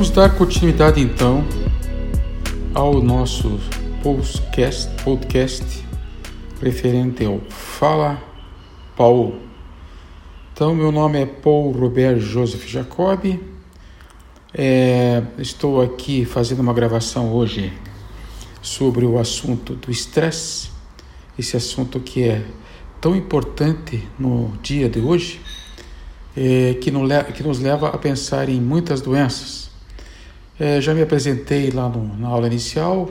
Vamos dar continuidade então ao nosso podcast, podcast referente ao Fala Paulo. Então, meu nome é Paul Robert Joseph Jacob. É, estou aqui fazendo uma gravação hoje sobre o assunto do estresse, esse assunto que é tão importante no dia de hoje, é, que, no, que nos leva a pensar em muitas doenças é, já me apresentei lá no, na aula inicial.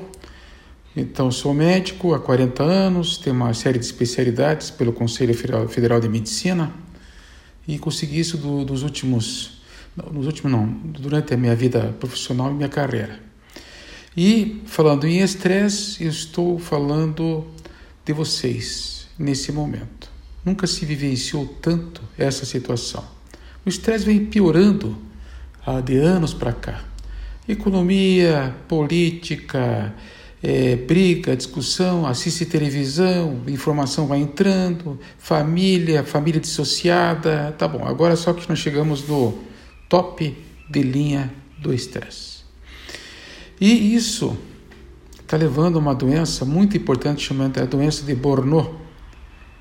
Então, sou médico há 40 anos, tenho uma série de especialidades pelo Conselho Federal de Medicina e consegui isso do, dos últimos, nos últimos não, durante a minha vida profissional e minha carreira. E falando em estresse, eu estou falando de vocês nesse momento. Nunca se vivenciou tanto essa situação. O estresse vem piorando há de anos para cá economia, política, é, briga, discussão, assiste televisão, informação vai entrando, família, família dissociada, tá bom. Agora só que nós chegamos no top de linha do estresse. E isso está levando a uma doença muito importante chamada a doença de Bornô,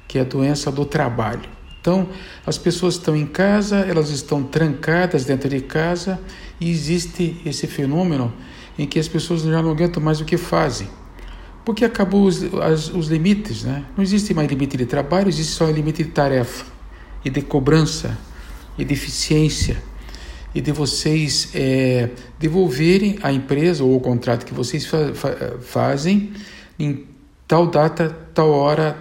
que é a doença do trabalho. Então, as pessoas estão em casa, elas estão trancadas dentro de casa e existe esse fenômeno em que as pessoas já não aguentam mais o que fazem. Porque acabou os, as, os limites, né? Não existe mais limite de trabalho, existe só limite de tarefa e de cobrança e de eficiência e de vocês é, devolverem à empresa ou o contrato que vocês fa fa fazem em tal data, tal hora,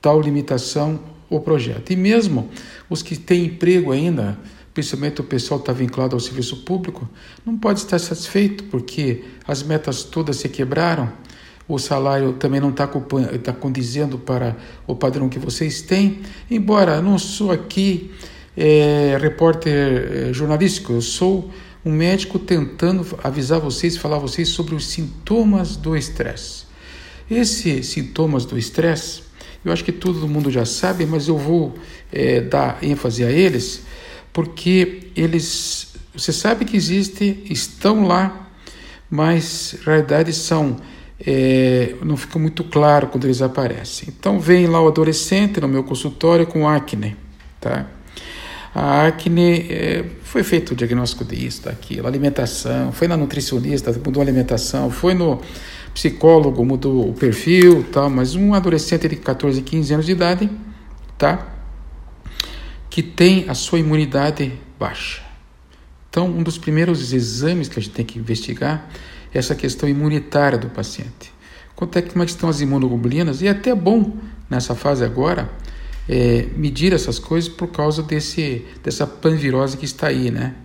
tal limitação o projeto. E mesmo os que têm emprego ainda, principalmente o pessoal que está vinculado ao serviço público, não pode estar satisfeito porque as metas todas se quebraram, o salário também não está tá condizendo para o padrão que vocês têm. Embora não sou aqui é, repórter é, jornalístico, eu sou um médico tentando avisar vocês, falar vocês sobre os sintomas do estresse. Esses sintomas do estresse, eu acho que todo mundo já sabe, mas eu vou é, dar ênfase a eles, porque eles, você sabe que existem, estão lá, mas na realidade são é, não fica muito claro quando eles aparecem. Então vem lá o adolescente no meu consultório com acne, tá? A acne é, foi feito o diagnóstico disso, daquilo, alimentação, foi na nutricionista, mudou a alimentação, foi no psicólogo, mudou o perfil, tal, mas um adolescente de 14, 15 anos de idade, tá? que tem a sua imunidade baixa. Então, um dos primeiros exames que a gente tem que investigar é essa questão imunitária do paciente. Quanto é que como é que estão as imunoglobulinas? E é até bom nessa fase agora é, medir essas coisas por causa desse dessa panvirose que está aí, né?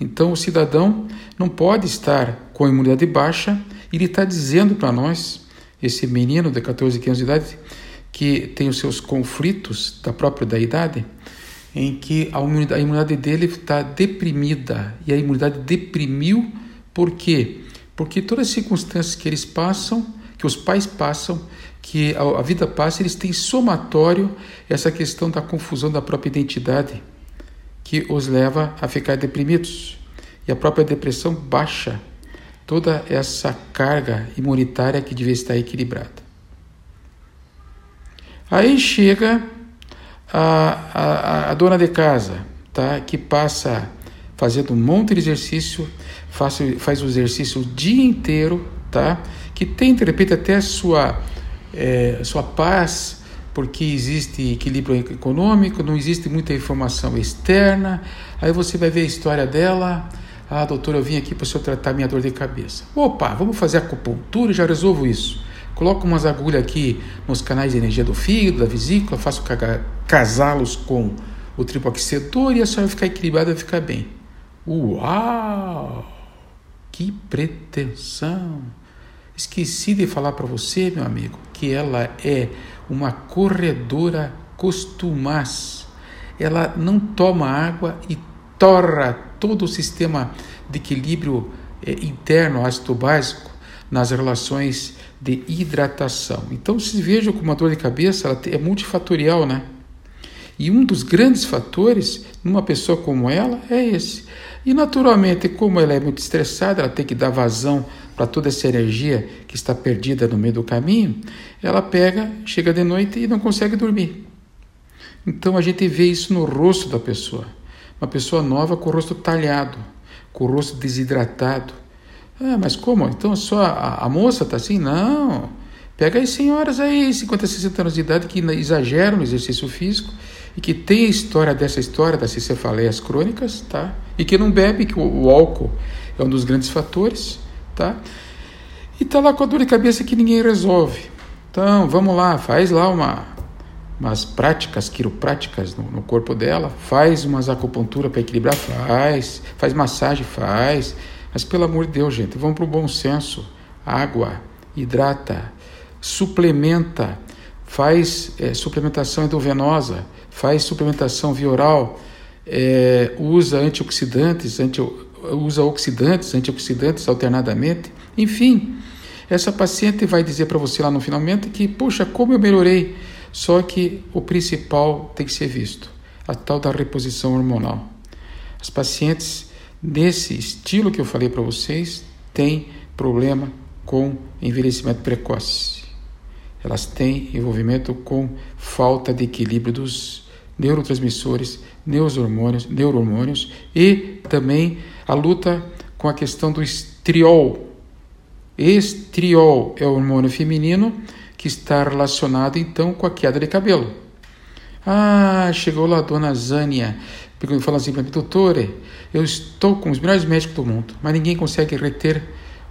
Então, o cidadão não pode estar com a imunidade baixa ele está dizendo para nós, esse menino de 14, 15 anos de idade, que tem os seus conflitos da própria da idade, em que a imunidade, dele está deprimida e a imunidade deprimiu por quê? Porque todas as circunstâncias que eles passam, que os pais passam, que a vida passa, eles têm somatório essa questão da confusão da própria identidade que os leva a ficar deprimidos. E a própria depressão baixa toda essa carga imunitária que devia estar equilibrada. Aí chega a, a, a dona de casa, tá? que passa fazendo um monte de exercício, faz, faz o exercício o dia inteiro, tá? que tem, de repente, até sua, é, sua paz, porque existe equilíbrio econômico, não existe muita informação externa. Aí você vai ver a história dela. Ah, doutor, eu vim aqui para o senhor tratar minha dor de cabeça. Opa, vamos fazer acupuntura e já resolvo isso. Coloco umas agulhas aqui nos canais de energia do fígado, da vesícula, faço casá-los com o tripoaquecedor e a senhora vai ficar equilibrada vai ficar bem. Uau! Que pretensão! Esqueci de falar para você, meu amigo, que ela é uma corredora costumaz. Ela não toma água e torra todo o sistema de equilíbrio eh, interno ácido básico nas relações de hidratação. Então, se veja como uma dor de cabeça ela é multifatorial, né? E um dos grandes fatores numa pessoa como ela é esse. E naturalmente, como ela é muito estressada, ela tem que dar vazão para toda essa energia que está perdida no meio do caminho, ela pega, chega de noite e não consegue dormir. Então a gente vê isso no rosto da pessoa. Uma pessoa nova com o rosto talhado, com o rosto desidratado. Ah, mas como? Então só a, a moça está assim? Não. Pega as senhoras aí, 50, 60 anos de idade, que exageram no exercício físico e que tem a história dessa história das cefaleias crônicas, tá? E que não bebe, que o, o álcool é um dos grandes fatores, tá? E tá lá com a dor de cabeça que ninguém resolve. Então, vamos lá, faz lá uma umas práticas quiropráticas no, no corpo dela, faz umas acupuntura para equilibrar, faz, faz massagem, faz. Mas pelo amor de Deus, gente, vamos para o bom senso. Água, hidrata, suplementa, faz é, suplementação endovenosa, faz suplementação via oral, é, usa antioxidantes, anti, usa oxidantes, antioxidantes alternadamente, enfim. Essa paciente vai dizer para você lá no finalmente que, puxa, como eu melhorei. Só que o principal tem que ser visto, a tal da reposição hormonal. As pacientes nesse estilo que eu falei para vocês têm problema com envelhecimento precoce. Elas têm envolvimento com falta de equilíbrio dos neurotransmissores, neurohormônios, neurohormônios e também a luta com a questão do estriol. Estriol é o hormônio feminino que está relacionado então com a queda de cabelo. Ah, chegou lá a dona Zânia, falou assim para mim, doutor, eu estou com os melhores médicos do mundo, mas ninguém consegue reter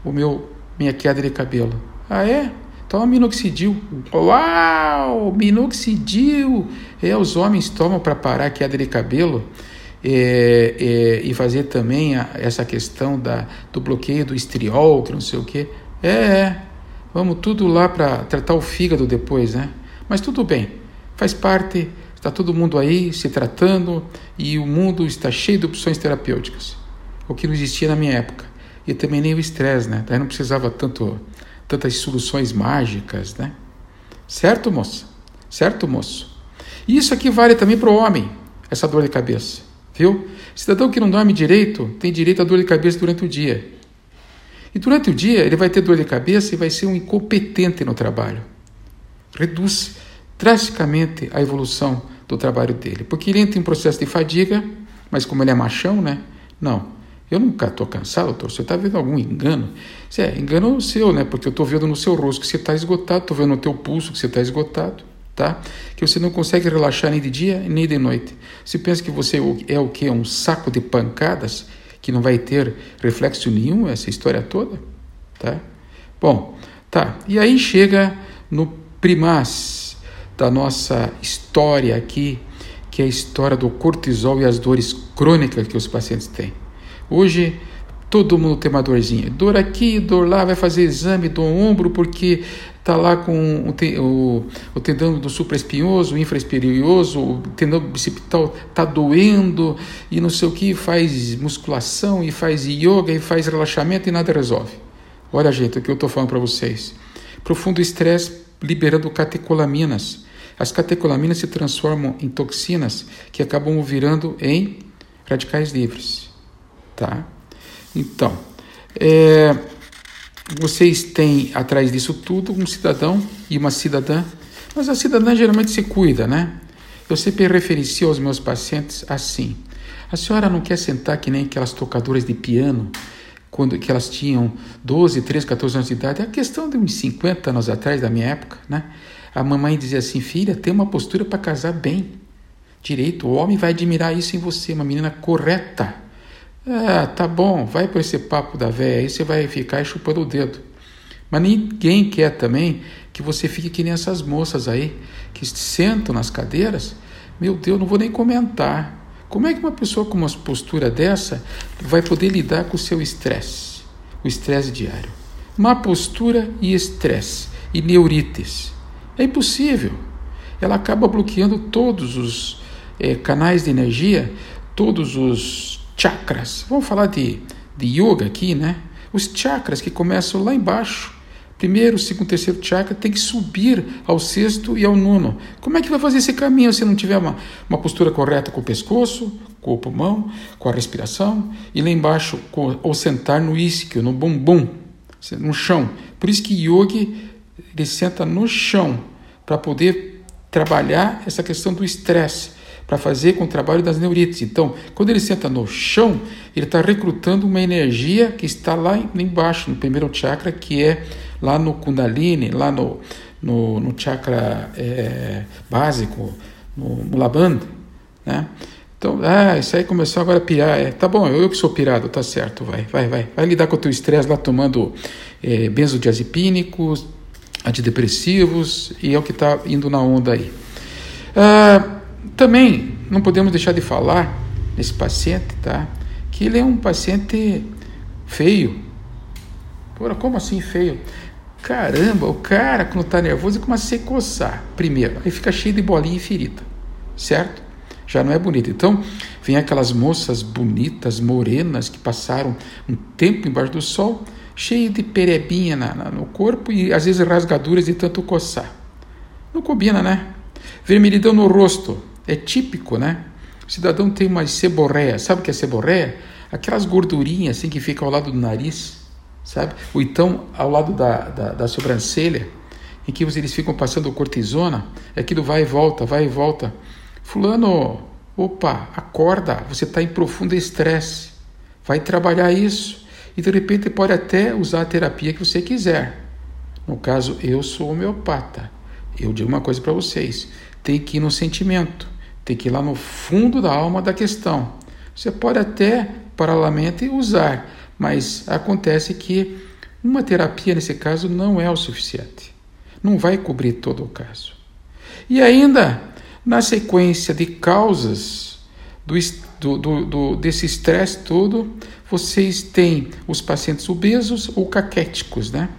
o meu minha queda de cabelo. Ah, é? Toma minoxidil. Uau! Minoxidil! É, os homens tomam para parar a queda de cabelo é, é, e fazer também a, essa questão da, do bloqueio do estriol, que não sei o quê. É, é. Vamos tudo lá para tratar o fígado depois, né? Mas tudo bem, faz parte, está todo mundo aí se tratando e o mundo está cheio de opções terapêuticas, o que não existia na minha época. E também nem o estresse, né? Daí não precisava tanto, tantas soluções mágicas, né? Certo, moça? Certo, moço? E isso aqui vale também para o homem, essa dor de cabeça, viu? Cidadão que não dorme direito tem direito a dor de cabeça durante o dia. E durante o dia ele vai ter dor de cabeça e vai ser um incompetente no trabalho. Reduz drasticamente a evolução do trabalho dele, porque ele entra em um processo de fadiga, mas como ele é machão, né? Não, eu nunca estou cansado, doutor. Você está vendo algum engano? Isso é engano seu, né? Porque eu estou vendo no seu rosto que você está esgotado, estou vendo no teu pulso que você está esgotado, tá? Que você não consegue relaxar nem de dia nem de noite. Se pensa que você é o que? Um saco de pancadas? Que não vai ter reflexo nenhum essa história toda, tá? Bom, tá. E aí chega no primaz da nossa história aqui, que é a história do cortisol e as dores crônicas que os pacientes têm. Hoje todo mundo tem uma dorzinha, dor aqui, dor lá, vai fazer exame do ombro porque está lá com o, o, o, tendão do supraespinhoso, infraespinhoso, o tendão bicipital está doendo e não sei o que, faz musculação e faz yoga e faz relaxamento e nada resolve. Olha, gente, o que eu estou falando para vocês. Profundo estresse liberando catecolaminas. As catecolaminas se transformam em toxinas que acabam virando em radicais livres. Tá? Então, é, vocês têm atrás disso tudo um cidadão e uma cidadã, mas a cidadã geralmente se cuida, né? Eu sempre referencio aos meus pacientes assim: a senhora não quer sentar que nem aquelas tocadoras de piano, quando que elas tinham 12, 13, 14 anos de idade? É a questão de uns 50 anos atrás, da minha época, né? A mamãe dizia assim: filha, tem uma postura para casar bem, direito, o homem vai admirar isso em você, uma menina correta. Ah, tá bom, vai por esse papo da véia aí, você vai ficar chupando o dedo. Mas ninguém quer também que você fique que nem essas moças aí, que sentam nas cadeiras. Meu Deus, não vou nem comentar. Como é que uma pessoa com uma postura dessa vai poder lidar com o seu estresse, o estresse diário? Má postura e estresse, e neurites. É impossível. Ela acaba bloqueando todos os é, canais de energia, todos os chakras. Vamos falar de, de yoga aqui, né? Os chakras que começam lá embaixo, primeiro, segundo, terceiro chakra tem que subir ao sexto e ao nono. Como é que vai fazer esse caminho se não tiver uma, uma postura correta com o pescoço, com o pulmão, com a respiração e lá embaixo, com, ou sentar no isquio, no bumbum, no chão. Por isso que yogi ele senta no chão para poder trabalhar essa questão do estresse para fazer com o trabalho das neurites. Então, quando ele senta no chão, ele está recrutando uma energia que está lá embaixo, no primeiro chakra, que é lá no Kundalini, lá no, no, no chakra é, básico, no, no né? Então, ah, isso aí começou agora a pirar. É, tá bom, eu que sou pirado, tá certo, vai, vai, vai. Vai lidar com o teu estresse lá tomando é, benzodiazepínicos, antidepressivos, e é o que está indo na onda aí. Ah, também não podemos deixar de falar nesse paciente, tá? Que ele é um paciente feio. Porra, como assim feio? Caramba, o cara quando está nervoso começa a se coçar. Primeiro, aí fica cheio de bolinha e ferida, certo? Já não é bonito. Então, vem aquelas moças bonitas, morenas, que passaram um tempo embaixo do sol, cheio de perebinha na, na, no corpo e às vezes rasgaduras de tanto coçar. Não combina, né? Vermelhidão no rosto, é típico, né? O cidadão tem uma seborreia. Sabe o que é seborreia? Aquelas gordurinhas assim que ficam ao lado do nariz, sabe? Ou então ao lado da, da, da sobrancelha, em que eles ficam passando cortisona, aquilo vai e volta, vai e volta. Fulano, opa, acorda, você está em profundo estresse. Vai trabalhar isso. E de repente pode até usar a terapia que você quiser. No caso, eu sou homeopata. Eu digo uma coisa para vocês: tem que ir no sentimento. Tem que ir lá no fundo da alma da questão. Você pode até, paralelamente, usar, mas acontece que uma terapia, nesse caso, não é o suficiente. Não vai cobrir todo o caso. E ainda, na sequência de causas do, do, do, desse estresse todo, vocês têm os pacientes obesos ou caquéticos, né?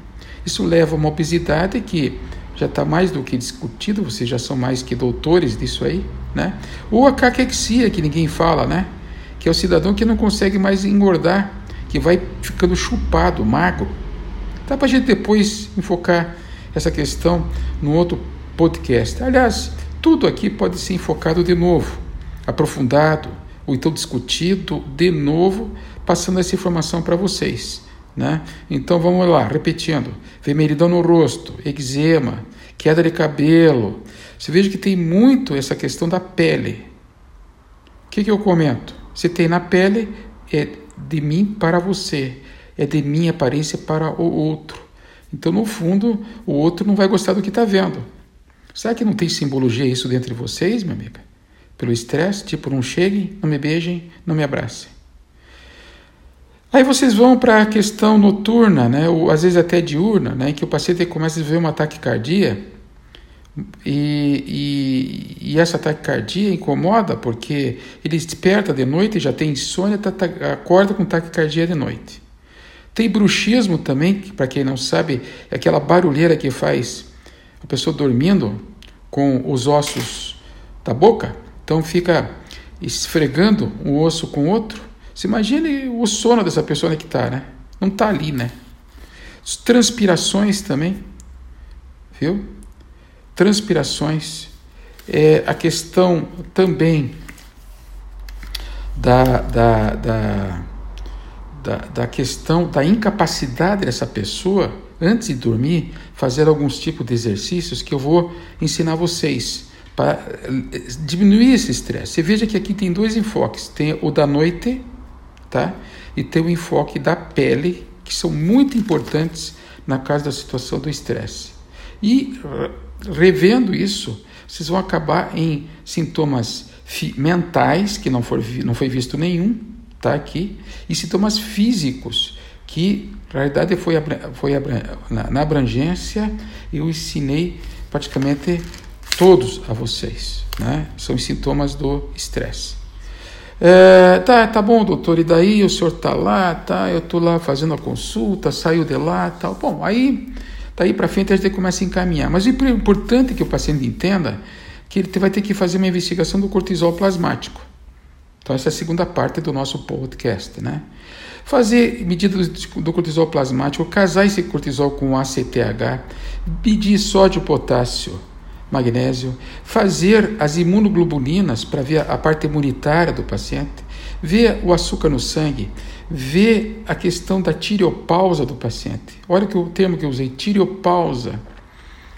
Isso leva a uma obesidade que já está mais do que discutido, vocês já são mais que doutores disso aí, né? Ou a caquexia, que ninguém fala, né? Que é o cidadão que não consegue mais engordar, que vai ficando chupado, magro. Dá para a gente depois enfocar essa questão no outro podcast. Aliás, tudo aqui pode ser enfocado de novo, aprofundado, ou então discutido de novo, passando essa informação para vocês. Né? Então vamos lá, repetindo: vermelhidão no rosto, eczema, queda de cabelo. Você veja que tem muito essa questão da pele. O que, que eu comento? Se tem na pele, é de mim para você, é de minha aparência para o outro. Então, no fundo, o outro não vai gostar do que está vendo. Será que não tem simbologia isso dentro de vocês, minha amiga? Pelo estresse, tipo, não cheguem, não me beijem, não me abracem. Aí vocês vão para a questão noturna, né, ou às vezes até diurna, né, em que o paciente começa a ver um ataque cardíaco e, e, e, essa taquicardia incomoda porque ele desperta de noite, já tem insônia, tá, tá, acorda com taquicardia de noite. Tem bruxismo também, que para quem não sabe, é aquela barulheira que faz a pessoa dormindo com os ossos da boca, então fica esfregando um osso com outro você imagine o sono dessa pessoa que está, né? Não está ali, né? Transpirações também, viu? Transpirações. É a questão também da, da, da, da, da questão da incapacidade dessa pessoa, antes de dormir, fazer alguns tipos de exercícios que eu vou ensinar vocês para eh, diminuir esse estresse. Você veja que aqui tem dois enfoques: tem o da noite tá? E ter o enfoque da pele, que são muito importantes na caso da situação do estresse. E revendo isso, vocês vão acabar em sintomas mentais, que não, for, não foi visto nenhum, tá aqui, e sintomas físicos, que na realidade foi, foi na, na abrangência eu ensinei praticamente todos a vocês, né? São os sintomas do estresse. É, tá, tá bom, doutor, e daí o senhor tá lá, tá? Eu tô lá fazendo a consulta, saiu de lá, tal. Bom, aí daí para frente a gente começa a encaminhar. Mas o importante é que o paciente entenda que ele vai ter que fazer uma investigação do cortisol plasmático. Então essa é a segunda parte do nosso podcast, né? fazer medida do cortisol plasmático, casar esse cortisol com ACTH, medir sódio, potássio, magnésio, fazer as imunoglobulinas para ver a parte imunitária do paciente, ver o açúcar no sangue, ver a questão da tireopausa do paciente. Olha que o termo que eu usei, tireopausa.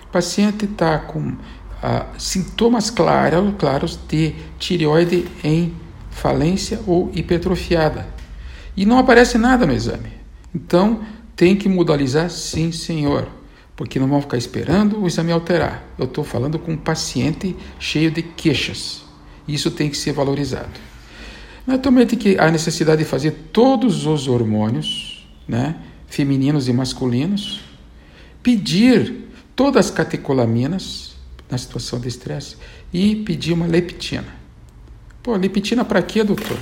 O paciente está com ah, sintomas claros, claros de tireoide em falência ou hipertrofiada. E não aparece nada no exame. Então, tem que modalizar sim, senhor, porque não vão ficar esperando o exame alterar. Eu estou falando com um paciente cheio de queixas. Isso tem que ser valorizado. Naturalmente que há necessidade de fazer todos os hormônios, né, femininos e masculinos, pedir todas as catecolaminas na situação de estresse e pedir uma leptina. Pô, leptina para quê, doutor?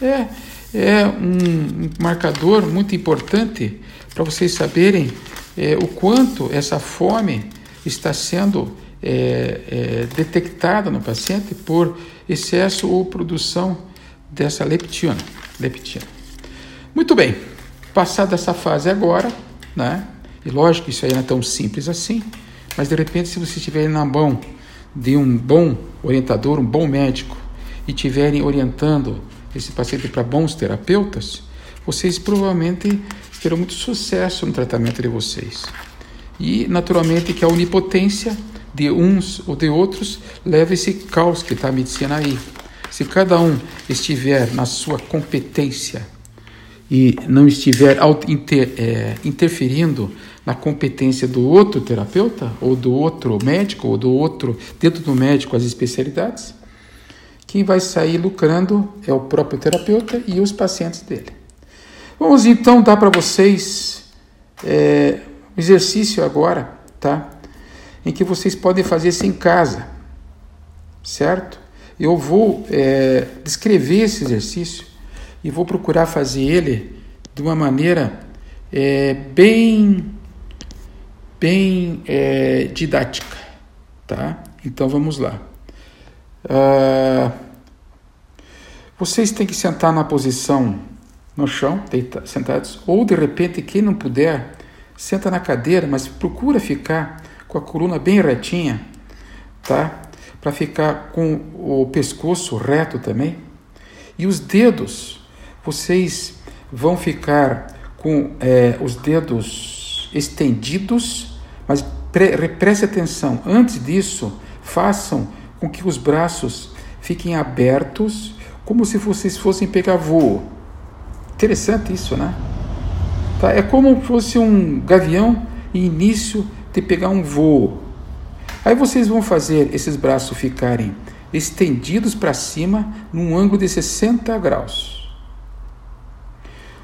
É, é um marcador muito importante para vocês saberem é, o quanto essa fome está sendo é, é, detectada no paciente por excesso ou produção dessa leptina. leptina. Muito bem, passada essa fase agora, né? E lógico, isso aí não é tão simples assim, mas de repente, se você estiver na mão de um bom orientador, um bom médico, e estiverem orientando esse paciente para bons terapeutas, vocês provavelmente terão muito sucesso no tratamento de vocês. E, naturalmente, que a onipotência de uns ou de outros leva esse caos que está a medicina aí. Se cada um estiver na sua competência e não estiver inter, é, interferindo na competência do outro terapeuta, ou do outro médico, ou do outro, dentro do médico, as especialidades, quem vai sair lucrando é o próprio terapeuta e os pacientes dele. Vamos então dar para vocês é, um exercício agora, tá? Em que vocês podem fazer isso em casa, certo? Eu vou é, descrever esse exercício e vou procurar fazer ele de uma maneira é, bem, bem é, didática, tá? Então vamos lá. Uh, vocês têm que sentar na posição no chão, deita, sentados, ou de repente, quem não puder, senta na cadeira, mas procura ficar com a coluna bem retinha, tá? Para ficar com o pescoço reto também. E os dedos, vocês vão ficar com é, os dedos estendidos, mas pre preste atenção, antes disso, façam com que os braços fiquem abertos, como se vocês fossem pegar voo. Interessante isso, né? Tá? É como se fosse um gavião em início de pegar um voo. Aí vocês vão fazer esses braços ficarem estendidos para cima num ângulo de 60 graus.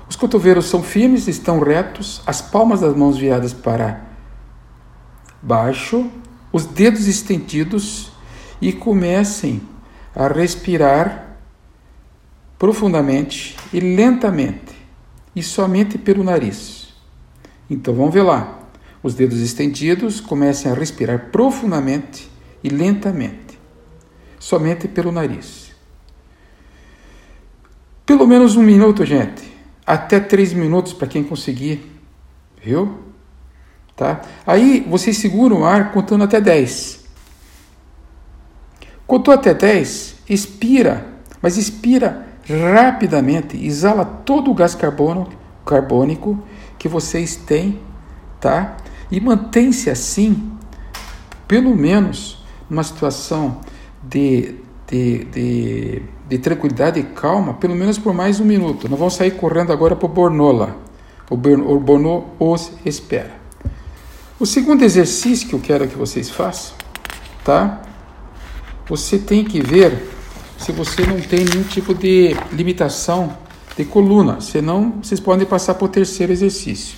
Os cotovelos são firmes, estão retos, as palmas das mãos viradas para baixo, os dedos estendidos e comecem a respirar profundamente e lentamente, e somente pelo nariz. Então vamos ver lá. Os dedos estendidos comecem a respirar profundamente e lentamente, somente pelo nariz. Pelo menos um minuto, gente. Até três minutos para quem conseguir. Viu? Tá? Aí vocês seguram o ar contando até dez. Contou até 10, expira, mas expira rapidamente, exala todo o gás carbono, carbônico que vocês têm, tá? E mantém-se assim, pelo menos numa situação de, de, de, de, tranquilidade e calma, pelo menos por mais um minuto. Não vão sair correndo agora para o Bornola. O Borno os espera. O segundo exercício que eu quero que vocês façam, tá? você tem que ver se você não tem nenhum tipo de limitação de coluna, senão vocês podem passar para o terceiro exercício.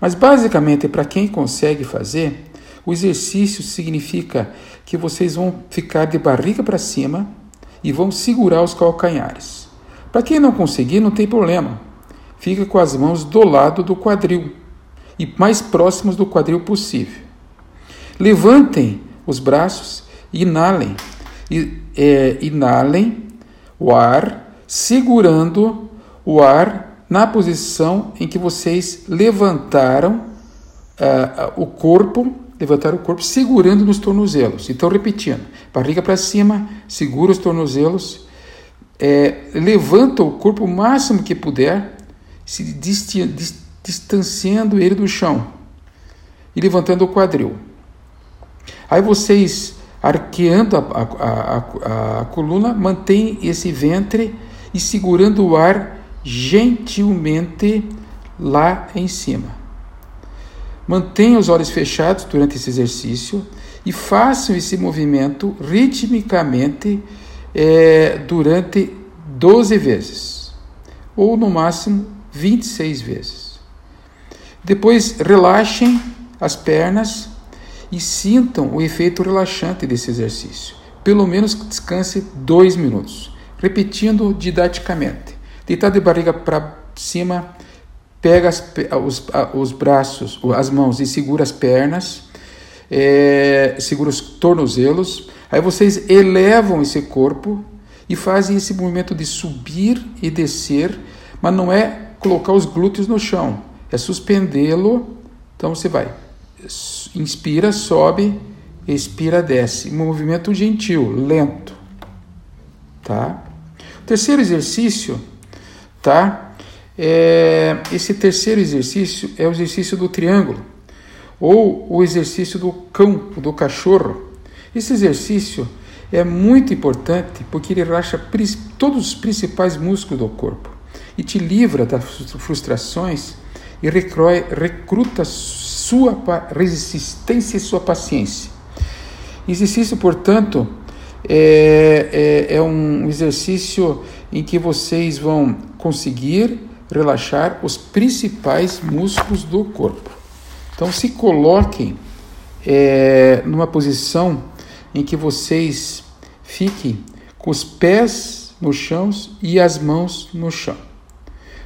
Mas basicamente, para quem consegue fazer, o exercício significa que vocês vão ficar de barriga para cima e vão segurar os calcanhares. Para quem não conseguir, não tem problema. Fica com as mãos do lado do quadril e mais próximos do quadril possível. Levantem os braços e inalem é, inalem o ar, segurando o ar na posição em que vocês levantaram uh, o corpo, levantaram o corpo segurando nos tornozelos. Então, repetindo, barriga para cima, segura os tornozelos, é, levanta o corpo o máximo que puder, se distanciando ele do chão e levantando o quadril. Aí vocês, arqueando a, a, a, a coluna, mantém esse ventre e segurando o ar gentilmente lá em cima. Mantenham os olhos fechados durante esse exercício e façam esse movimento ritmicamente é, durante 12 vezes, ou no máximo 26 vezes. Depois relaxem as pernas e sintam o efeito relaxante desse exercício. Pelo menos descanse dois minutos, repetindo didaticamente. Deitado de barriga para cima, pega as, os, os braços, as mãos e segura as pernas, é, segura os tornozelos. Aí vocês elevam esse corpo e fazem esse movimento de subir e descer, mas não é colocar os glúteos no chão, é suspendê-lo. Então você vai inspira, sobe, expira, desce. Movimento gentil, lento. Tá? O terceiro exercício, tá? É, esse terceiro exercício é o exercício do triângulo ou o exercício do cão, do cachorro. Esse exercício é muito importante porque ele relaxa todos os principais músculos do corpo e te livra das frustrações e recruta sua resistência e sua paciência. Exercício, portanto, é, é, é um exercício em que vocês vão conseguir relaxar os principais músculos do corpo. Então, se coloquem é, numa posição em que vocês fiquem com os pés no chão e as mãos no chão.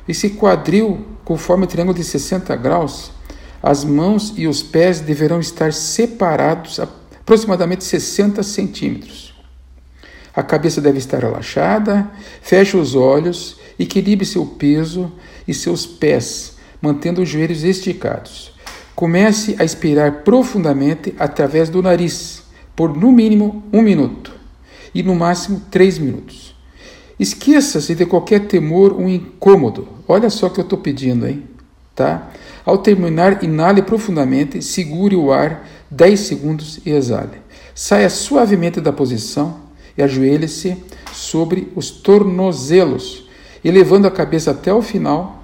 Esse quadril, conforme o triângulo de 60 graus, as mãos e os pés deverão estar separados aproximadamente 60 centímetros. A cabeça deve estar relaxada, feche os olhos, equilibre seu peso e seus pés, mantendo os joelhos esticados. Comece a expirar profundamente através do nariz, por no mínimo um minuto e no máximo três minutos. Esqueça-se de qualquer temor ou incômodo. Olha só o que eu estou pedindo, hein? Tá? Ao terminar, inale profundamente, segure o ar 10 segundos e exale. Saia suavemente da posição e ajoelhe-se sobre os tornozelos, elevando a cabeça até o final.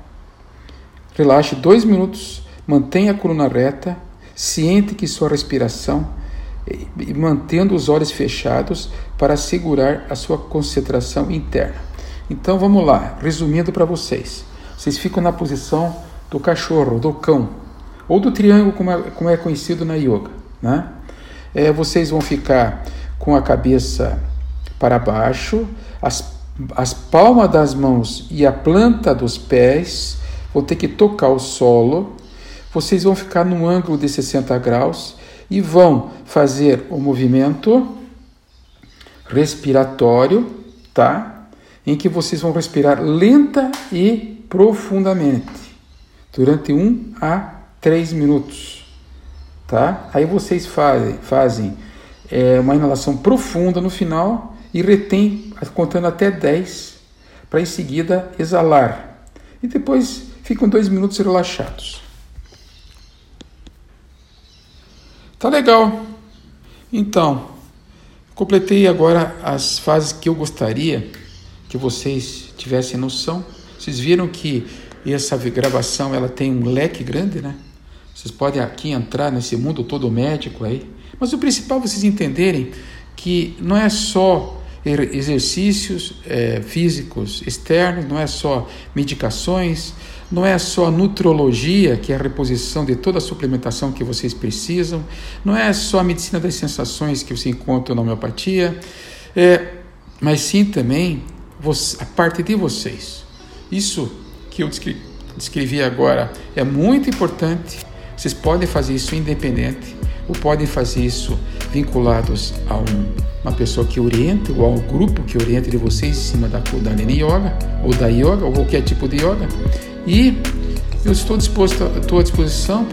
Relaxe dois minutos, mantenha a coluna reta, ciente que sua respiração e mantendo os olhos fechados para segurar a sua concentração interna. Então vamos lá, resumindo para vocês. Vocês ficam na posição do cachorro, do cão, ou do triângulo, como é, como é conhecido na yoga. Né? É, vocês vão ficar com a cabeça para baixo, as, as palmas das mãos e a planta dos pés vão ter que tocar o solo. Vocês vão ficar num ângulo de 60 graus e vão fazer o movimento respiratório, tá? Em que vocês vão respirar lenta e profundamente durante um a três minutos, tá? Aí vocês fazem, fazem é, uma inalação profunda no final e retém contando até 10 para em seguida exalar. E depois ficam dois minutos relaxados. Tá legal. Então, completei agora as fases que eu gostaria que vocês tivessem noção. Vocês viram que e essa gravação ela tem um leque grande, né? Vocês podem aqui entrar nesse mundo todo médico aí. Mas o principal é vocês entenderem que não é só exercícios é, físicos externos, não é só medicações, não é só nutrologia, que é a reposição de toda a suplementação que vocês precisam, não é só a medicina das sensações que você encontra na homeopatia, é, mas sim também a parte de vocês. Isso que eu descrevi agora é muito importante. Vocês podem fazer isso independente ou podem fazer isso vinculados a um, uma pessoa que oriente ou a um grupo que oriente de vocês em cima da Kundalini Yoga ou da Yoga ou qualquer tipo de Yoga. E eu estou disposto, estou à disposição